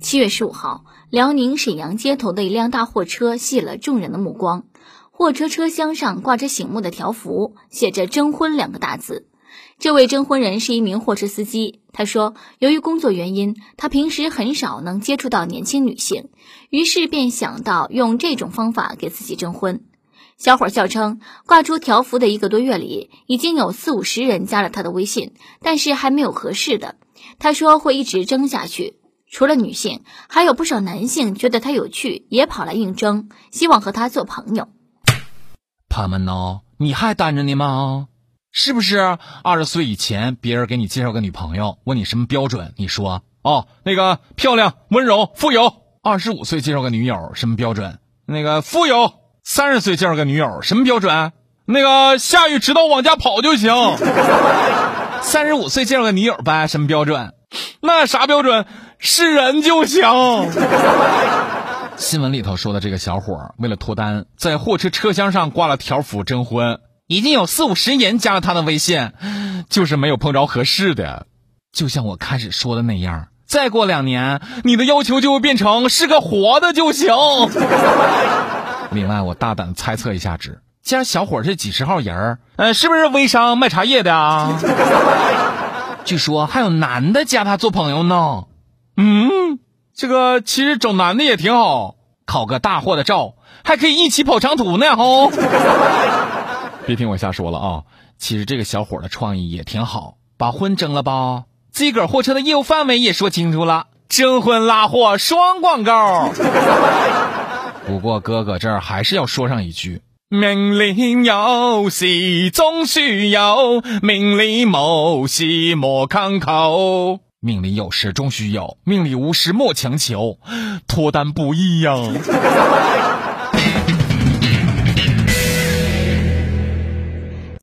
七月十五号，辽宁沈阳街头的一辆大货车吸引了众人的目光。货车车厢上挂着醒目的条幅，写着“征婚”两个大字。这位征婚人是一名货车司机。他说，由于工作原因，他平时很少能接触到年轻女性，于是便想到用这种方法给自己征婚。小伙笑称，挂出条幅的一个多月里，已经有四五十人加了他的微信，但是还没有合适的。他说会一直争下去。除了女性，还有不少男性觉得他有趣，也跑来应征，希望和他做朋友。他们呢？你还单着呢吗？是不是二十岁以前别人给你介绍个女朋友，问你什么标准？你说哦，那个漂亮、温柔、富有。二十五岁介绍个女友什么标准？那个富有。三十岁介绍个女友什么标准？那个下雨知道往家跑就行。三十五岁介绍个女友呗，什么标准？那啥标准？是人就行。新闻里头说的这个小伙为了脱单，在货车车厢上挂了条幅征婚，已经有四五十人加了他的微信，就是没有碰着合适的。就像我开始说的那样，再过两年，你的要求就会变成是个活的就行。另外，我大胆猜测一下，子，既然小伙是几十号人呃，是不是微商卖茶叶的啊？据说还有男的加他做朋友呢。嗯，这个其实找男的也挺好，考个大货的照，还可以一起跑长途呢。吼，别听我瞎说了啊！其实这个小伙的创意也挺好，把婚征了吧？自个儿货车的业务范围也说清楚了，征婚拉货双广告。不过哥哥这儿还是要说上一句：命里有时终需有，命里无时莫强求。命里有时终须有，命里无时莫强求，脱单不易呀。